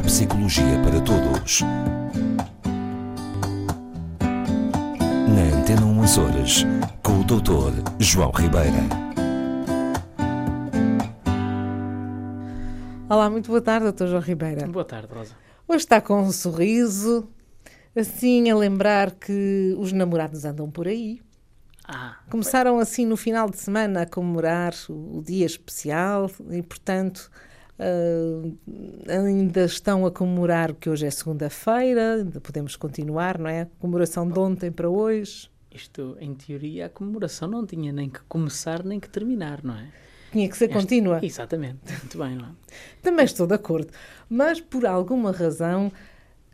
Neuropsicologia para Todos. Na Antena 1 Horas, com o Dr. João Ribeira. Olá, muito boa tarde, Dr. João Ribeira. Boa tarde, Rosa. Hoje está com um sorriso, assim a lembrar que os namorados andam por aí. Ah, Começaram assim no final de semana a comemorar o, o dia especial e, portanto, ah, ainda estão a comemorar que hoje é segunda-feira, ainda podemos continuar, não é? Comemoração de ontem para hoje. isto, em teoria, a comemoração não tinha nem que começar nem que terminar, não é? Tinha que ser Esta- contínua. Exatamente, muito bem, não é? Também estou de acordo. Mas, por alguma razão,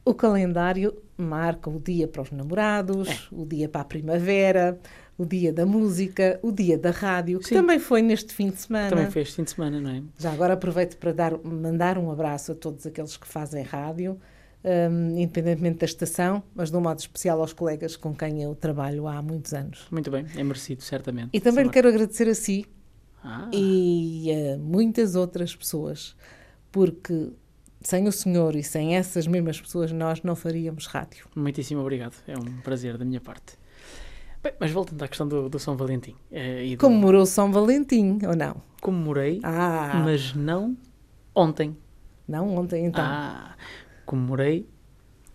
o calendário marca o dia para os namorados, É. o dia para a primavera, o dia da música, o dia da rádio, que Sim. também foi neste fim de semana. Também foi este fim de semana, não é? Já agora aproveito para dar, mandar um abraço a todos aqueles que fazem rádio, hum, independentemente da estação, mas de um modo especial aos colegas com quem eu trabalho há muitos anos. Muito bem, é merecido, certamente. E também lhe quero agradecer a si. Ah, e a muitas outras pessoas, porque sem o senhor e sem essas mesmas pessoas nós não faríamos rádio. muitíssimo obrigado, é um prazer da minha parte. Bem, mas voltando à questão do, do São Valentim. e do- Comemorou São Valentim, ou não? Comemorei, Ah, mas não ontem. não ontem então. Ah, comemorei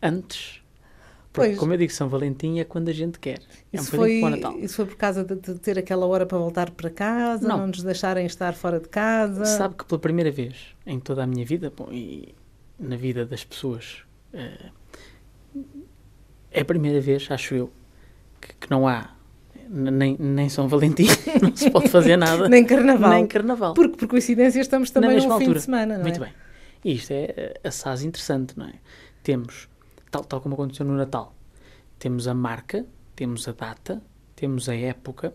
antes. Porque, Pois. como eu digo, São Valentim é quando a gente quer. É um isso, bocadinho foi, como o Natal. isso foi por causa de, de ter aquela hora para voltar para casa, não, Não. nos deixarem estar fora de casa. Sabe que pela primeira vez em toda a minha vida, bom, e na vida das pessoas, eh, é a primeira vez, acho eu, que, que não há nem, nem São Valentim, não se pode fazer nada, Nem carnaval. nem carnaval. Porque por coincidência estamos também mesma fim altura. de semana, não Muito é? bem. E isto é eh, assaz interessante, não é? Temos, tal, tal como aconteceu no Natal, temos a marca, temos a data, temos a época.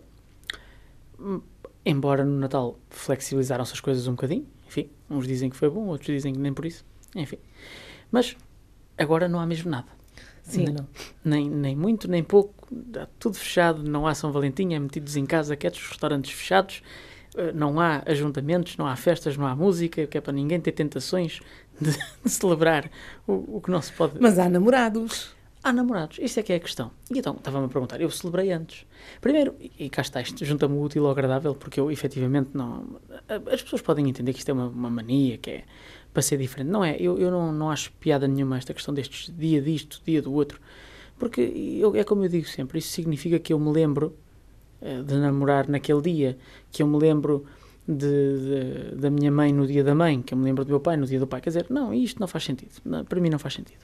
Hum, Embora no Natal flexibilizaram-se as coisas um bocadinho, enfim, uns dizem que foi bom, outros dizem que nem por isso, enfim. Mas agora não há mesmo nada. Sim, Ne- não. Nem, nem muito, nem pouco, está tudo fechado, não há São Valentim, é metidos em casa, quietos, os restaurantes fechados, eh, não há ajuntamentos, não há festas, não há música, que é para ninguém ter tentações de, de celebrar o, o que não se pode. Mas há namorados. Há namorados, isso é que é a questão. E então, estava-me a perguntar, eu celebrei antes. Primeiro, e cá está, isto junta-me o útil ao agradável, porque eu efetivamente não. As pessoas podem entender que isto é uma, uma mania, que é para ser diferente. Não é, eu, eu não, não acho piada nenhuma esta questão destes dia disto, dia do outro. Porque eu, é como eu digo sempre, isso significa que eu me lembro eh, de namorar naquele dia, que eu me lembro de, de- da minha mãe no dia da mãe, que eu me lembro do meu pai no dia do pai. Quer dizer, não, isto não faz sentido. Não, para mim não faz sentido.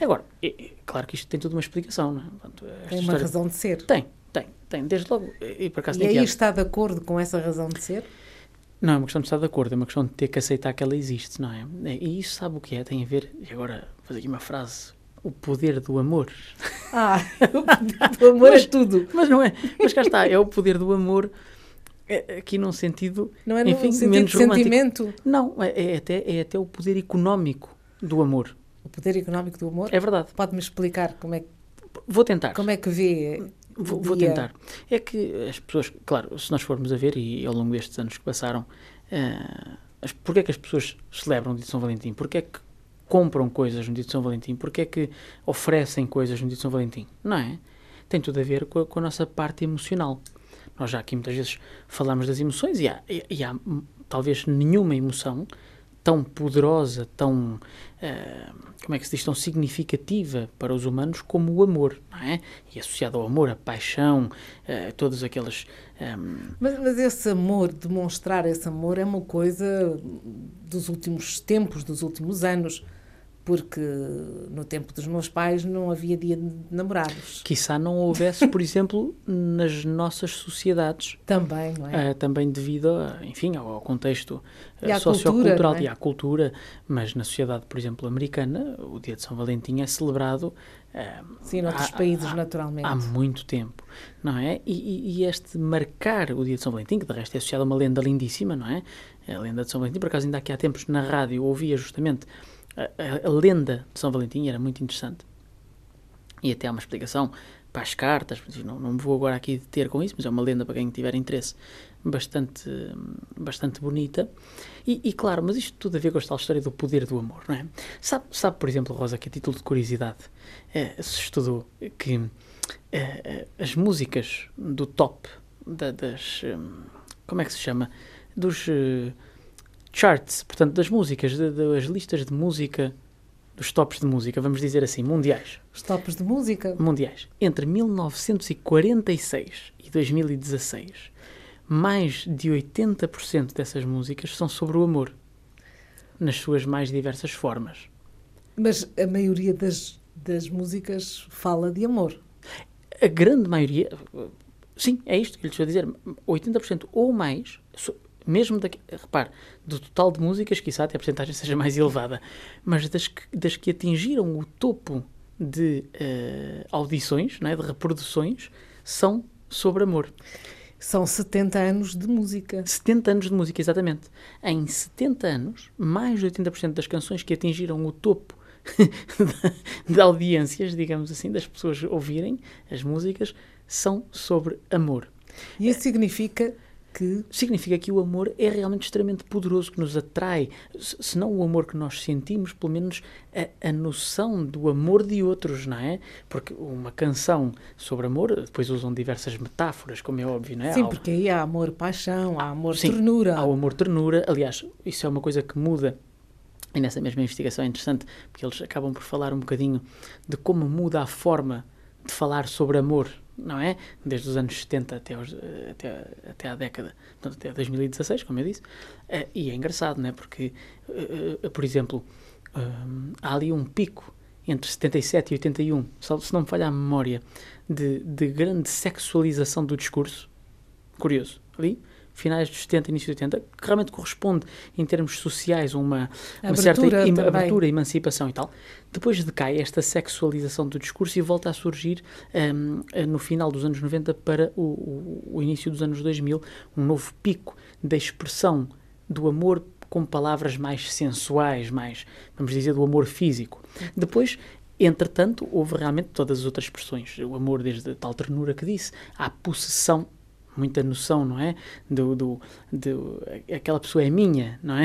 Agora, é, é claro que isto tem tudo uma explicação, não é? Portanto, Tem uma razão de ser. Tem, tem, tem. Desde logo, e por acaso E aí piada. está de acordo com essa razão de ser? Não é uma questão de estar de acordo, é uma questão de ter que aceitar que ela existe, não é? E isso sabe o que é? Tem a ver, e agora vou fazer aqui uma frase, o poder do amor. Ah, o amor Mas- é tudo. Mas não é, mas cá está, é o poder do amor é, aqui num sentido, Não é no enfim, sentido menos de romântico. sentimento. Não, é, é até, é até o poder económico do amor. O poder económico do amor. É verdade. Pode-me explicar como é, que- Vou tentar. como é que vê Vou, vou tentar. É que as pessoas, claro, se nós formos a ver, e ao longo destes anos que passaram, eh, as, porque é que as pessoas celebram o dia de São Valentim? Porque é que compram coisas no dia de São Valentim? Porque é que oferecem coisas no dia de São Valentim? Não é? Tem tudo a ver com a, com a nossa parte emocional. Nós já aqui muitas vezes falamos das emoções e há, e, e há hum, talvez nenhuma emoção tão poderosa, tão, eh, como é que se diz, tão significativa para os humanos como o amor, não é? E associado ao amor, a paixão, eh, todas aquelas... ehm, Mas, mas esse amor, demonstrar esse amor, é uma coisa dos últimos tempos, dos últimos anos. Porque no tempo dos meus pais não havia dia de namorados. quiçá não houvesse, por exemplo, nas nossas sociedades, Também, não é? eh, também devido, a, enfim, ao contexto à sociocultural cultura, é? e à cultura, mas na sociedade, por exemplo, americana, o dia de São Valentim é celebrado eh, Sim, noutros há- países, há- naturalmente. há muito tempo, não é? E, e- este marcar o dia de São Valentim, que de resto é associado a uma lenda lindíssima, não é? A lenda de São Valentim, por acaso ainda aqui há tempos na rádio ouvia justamente a, a- lenda de São Valentim, era muito interessante. E até há uma explicação para as cartas, não, não me vou agora aqui deter com isso, mas é uma lenda para quem tiver interesse bastante, bastante bonita. E, e, claro, mas isto tudo a ver com esta história do poder do amor, não é? Sabe, sabe por exemplo, Rosa, que a título de curiosidade é, se estudou que é, as músicas do top da, das. Como é que se chama? Dos uh, charts, portanto, das músicas, das listas de música dos tops de música, vamos dizer assim, mundiais. Os tops de música? Mundiais. Entre 1946 e 2016, mais de 80% dessas músicas são sobre o amor, nas suas mais diversas formas. Mas a maioria das, das músicas fala de amor. A grande maioria, sim, é isto que lhe estou a dizer, 80% ou mais, mesmo, repare, do total de músicas, quizá até a porcentagem seja mais elevada, mas das que, das que atingiram o topo de uh, audições, não é, de reproduções, são sobre amor. São 70 anos de música. 70 anos de música, exatamente. Em 70 anos, mais de 80% das canções que atingiram o topo de audiências, digamos assim, das pessoas ouvirem as músicas, são sobre amor. E isso significa que. Significa que o amor é realmente extremamente poderoso, que nos atrai. Se não o amor que nós sentimos, pelo menos a, a, noção do amor de outros, não é? Porque uma canção sobre amor, depois usam diversas metáforas, como é óbvio, não é? Sim, porque aí há amor paixão, há amor Sim, ternura. Há o amor ternura. Aliás, isso é uma coisa que muda. E nessa mesma investigação é interessante, porque eles acabam por falar um bocadinho de como muda a forma de falar sobre amor não é? Desde os anos 70 até, os, até, até à década, até 2016, como eu disse. Uh, e é engraçado, não é? Porque, uh, uh, por exemplo, há ali um pico entre 77 e 81, se não me falha a memória, de, de grande sexualização do discurso. Curioso. Ali, finais dos 70, início dos 80, que realmente corresponde em termos sociais a uma, uma certa im abertura, emancipação e tal. Depois decai esta sexualização do discurso e volta a surgir um, no final dos anos 90 para o, o, o início dos anos 2000, um novo pico da expressão do amor com palavras mais sensuais, mais, vamos dizer, do amor físico. Depois Entretanto, houve realmente todas as outras expressões. O amor, desde a tal ternura que disse, à possessão muita noção, não é? Do, do, do, aquela pessoa é minha, não é?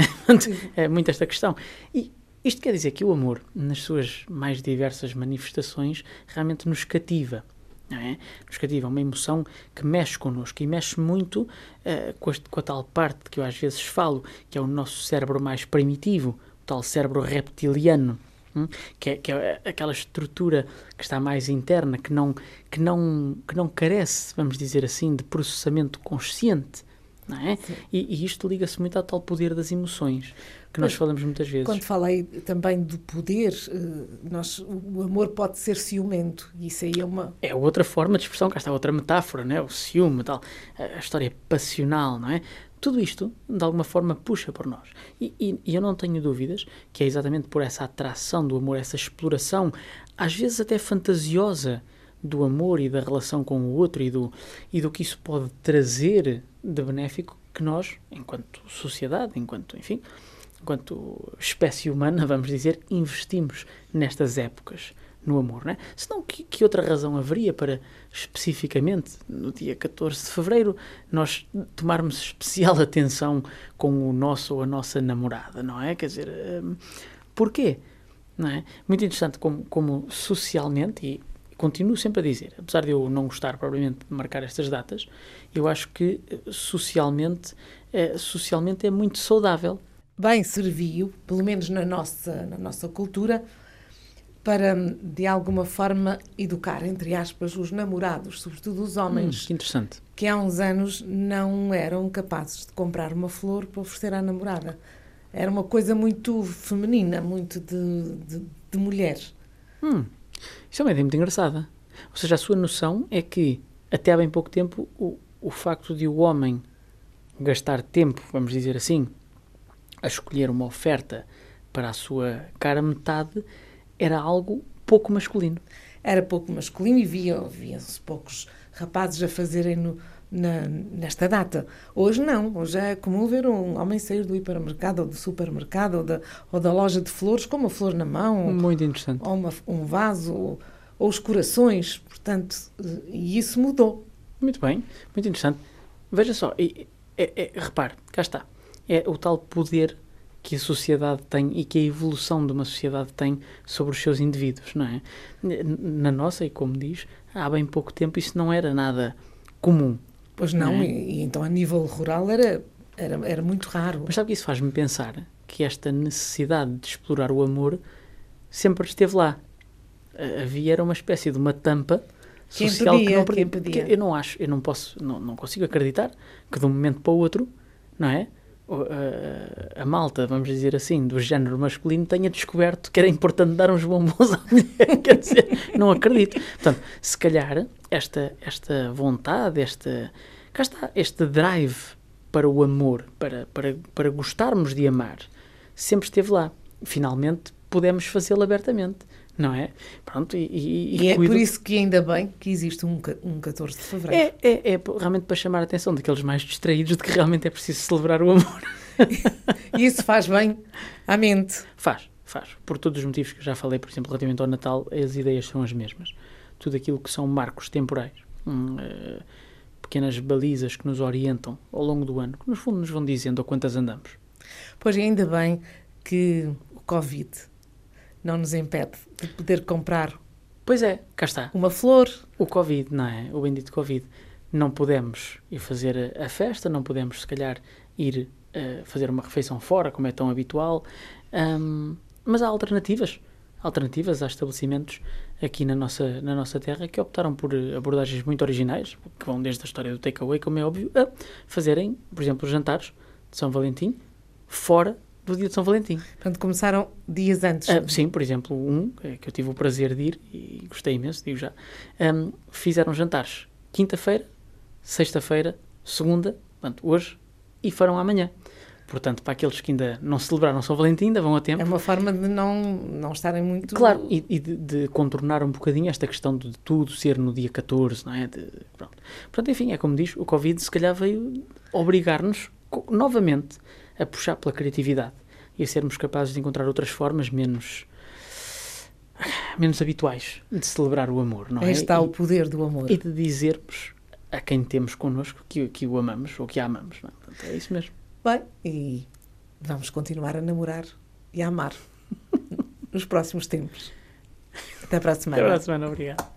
é muito esta questão. E isto quer dizer que o amor, nas suas mais diversas manifestações, realmente nos cativa. Não é? Nos cativa uma emoção que mexe connosco e mexe muito uh, com, este, com a tal parte que eu às vezes falo, que é o nosso cérebro mais primitivo, o tal cérebro reptiliano, Hum? Que, é, que é aquela estrutura que está mais interna, que não, que, não, que não carece, vamos dizer assim, de processamento consciente. Não é? E, e, isto liga-se muito ao tal poder das emoções que nós falamos muitas vezes. Quando falei também do poder, eh, nós, o amor pode ser ciumento, isso aí é uma. É outra forma de expressão, cá está outra metáfora, não é? o ciúme, tal, a história passional, não é? Tudo isto, de alguma forma, puxa por nós. E, e, e, eu não tenho dúvidas que é exatamente por essa atração do amor, essa exploração, às vezes até fantasiosa, do amor e da relação com o outro e do, e do que isso pode trazer de benéfico que nós, enquanto sociedade, enquanto, enfim, enquanto espécie humana, vamos dizer, investimos nestas épocas no amor, não é? Senão, que, que outra razão haveria para, especificamente, no dia 14 de fevereiro, nós tomarmos especial atenção com o nosso ou a nossa namorada, não é? Quer dizer, um, porquê? Não é? Muito interessante como, como socialmente, e continuo sempre a dizer, apesar de eu não gostar propriamente de marcar estas datas, eu acho que eh, socialmente, é, socialmente é muito saudável. Bem serviu, pelo menos na nossa, na nossa cultura, para, de alguma forma, educar, entre aspas, os namorados, sobretudo os homens. Hum, que interessante. Que há uns anos não eram capazes de comprar uma flor para oferecer à namorada. Era uma coisa muito feminina, muito de, de, de mulher. Hum, isso é uma ideia muito engraçada. Ou seja, a sua noção é que, até há bem pouco tempo, o, o facto de o homem gastar tempo, vamos dizer assim, a escolher uma oferta para a sua cara metade era algo pouco masculino. Era pouco masculino e via-se via poucos rapazes a fazerem no, na, nesta data. Hoje não, hoje é comum ver um homem sair do hipermercado ou do supermercado ou da, ou da loja de flores com uma flor na mão. Muito interessante. Ou uma, um vaso ou os corações, portanto, e isso mudou. Muito bem, muito interessante. Veja só, é, é, é, repare, cá está. É o tal poder que a sociedade tem e que a evolução de uma sociedade tem sobre os seus indivíduos, não é? Na nossa, e como diz, há bem pouco tempo isso não era nada comum. Pois não, não é? e, e, então a nível rural era, era, era muito raro. Mas sabe que isso faz-me pensar que esta necessidade de explorar o amor sempre esteve lá. Havia era uma espécie de uma tampa quem social pedia, que não pedia. Eu não acho, eu não posso, não, não consigo acreditar que de um momento para o outro, não é? A, a, malta, vamos dizer assim, do género masculino tenha descoberto que era importante dar uns bombons à mulher. Quer dizer, não acredito. Portanto, se calhar esta, esta vontade, esta, cá está, este drive para o amor, para, para, para gostarmos de amar, sempre esteve lá. Finalmente pudemos fazê-lo abertamente não é? Pronto, e, e, e é por isso que ainda bem que existe um, um 14 de fevereiro. É, é, é realmente para chamar a atenção daqueles mais distraídos de que realmente é preciso celebrar o amor. e isso faz bem à mente. Faz, faz. Por todos os motivos que eu já falei, por exemplo, relativamente ao Natal, as ideias são as mesmas. Tudo aquilo que são marcos temporais, hum, uh, pequenas balizas que nos orientam ao longo do ano, que no fundo nos vão dizendo a quantas andamos. Pois ainda bem que o Covid não nos impede de poder comprar. Pois é, cá está. Uma flor. O Covid, não é? O bendito Covid. Não podemos ir fazer a festa, não podemos, se calhar, ir uh, fazer uma refeição fora, como é tão habitual. Um, mas há alternativas. Alternativas há estabelecimentos aqui na nossa, na nossa terra que optaram por abordagens muito originais, que vão desde a história do takeaway, como é óbvio, a fazerem, por exemplo, jantares de São Valentim fora do dia de São Valentim. Portanto, começaram dias antes. Uh, sim, por exemplo, um eh, que eu tive o prazer de ir e gostei imenso, digo já. Um, fizeram jantares quinta-feira, sexta-feira, segunda, portanto, hoje e foram amanhã. Portanto, para aqueles que ainda não celebraram São Valentim, ainda vão a tempo. É uma forma de não, não estarem muito. Claro, e, e de, de, contornar um bocadinho esta questão de tudo ser no dia 14, não é? De, pronto. Portanto, enfim, é como diz, o Covid se calhar veio obrigar-nos novamente a puxar pela criatividade e a sermos capazes de encontrar outras formas menos menos habituais de celebrar o amor, não é? Aí está e, o poder do amor. E de dizermos a quem temos connosco que, que o amamos ou que a amamos. Não é? Portanto, é isso mesmo. Bem, e vamos continuar a namorar e a amar nos próximos tempos. Até para a semana. Até para a semana, obrigado.